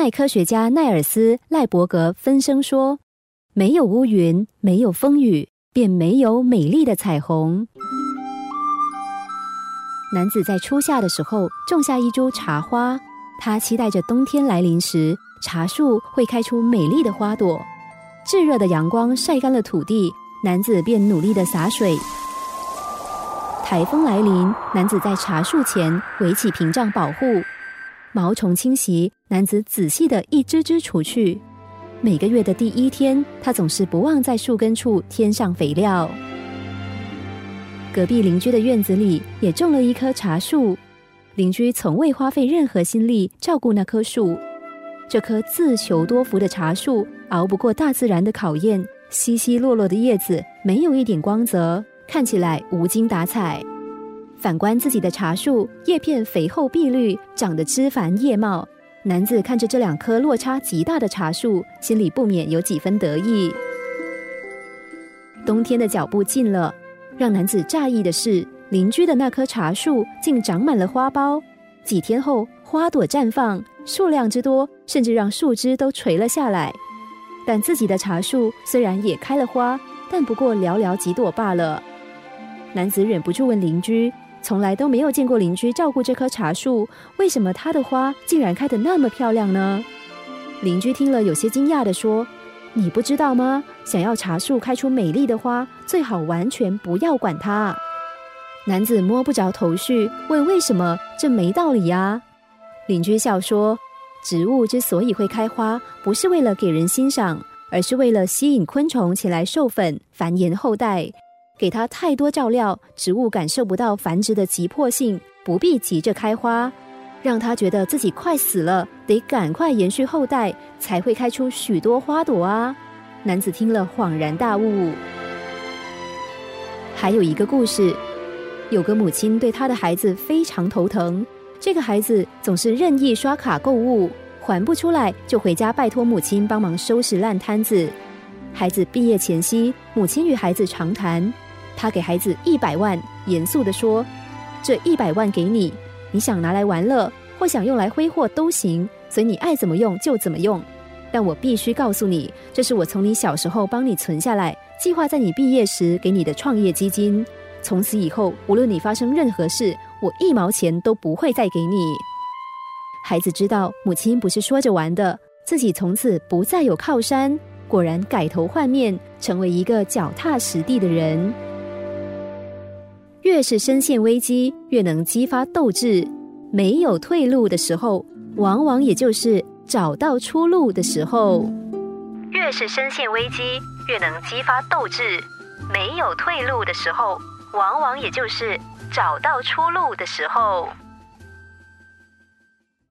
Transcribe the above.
麦科学家奈尔斯·赖伯格分声说：“没有乌云，没有风雨，便没有美丽的彩虹。”男子在初夏的时候种下一株茶花，他期待着冬天来临时，茶树会开出美丽的花朵。炙热的阳光晒干了土地，男子便努力的洒水。台风来临，男子在茶树前围起屏障保护。毛虫侵袭，男子仔细的一只只除去。每个月的第一天，他总是不忘在树根处添上肥料。隔壁邻居的院子里也种了一棵茶树，邻居从未花费任何心力照顾那棵树。这棵自求多福的茶树熬不过大自然的考验，稀稀落落的叶子没有一点光泽，看起来无精打采。反观自己的茶树，叶片肥厚碧绿，长得枝繁叶茂。男子看着这两棵落差极大的茶树，心里不免有几分得意。冬天的脚步近了。让男子诧异的是，邻居的那棵茶树竟长满了花苞。几天后，花朵绽放，数量之多，甚至让树枝都垂了下来。但自己的茶树虽然也开了花，但不过寥寥几朵罢了。男子忍不住问邻居：“从来都没有见过邻居照顾这棵茶树，为什么它的花竟然开得那么漂亮呢？”邻居听了，有些惊讶的说。你不知道吗？想要茶树开出美丽的花，最好完全不要管它。男子摸不着头绪，问为什么？这没道理呀。邻居笑说：“植物之所以会开花，不是为了给人欣赏，而是为了吸引昆虫前来授粉、繁衍后代。给它太多照料，植物感受不到繁殖的急迫性，不必急着开花。”让他觉得自己快死了，得赶快延续后代，才会开出许多花朵啊！男子听了恍然大悟。还有一个故事，有个母亲对他的孩子非常头疼，这个孩子总是任意刷卡购物，还不出来就回家拜托母亲帮忙收拾烂摊子。孩子毕业前夕，母亲与孩子长谈，他给孩子一百万，严肃的说：“这一百万给你。”你想拿来玩乐，或想用来挥霍都行，随你爱怎么用就怎么用。但我必须告诉你，这是我从你小时候帮你存下来，计划在你毕业时给你的创业基金。从此以后，无论你发生任何事，我一毛钱都不会再给你。孩子知道母亲不是说着玩的，自己从此不再有靠山，果然改头换面，成为一个脚踏实地的人。越是深陷危机，越能激发斗志。没有退路的时候，往往也就是找到出路的时候。越是深陷危机，越能激发斗志。没有退路的时候，往往也就是找到出路的时候。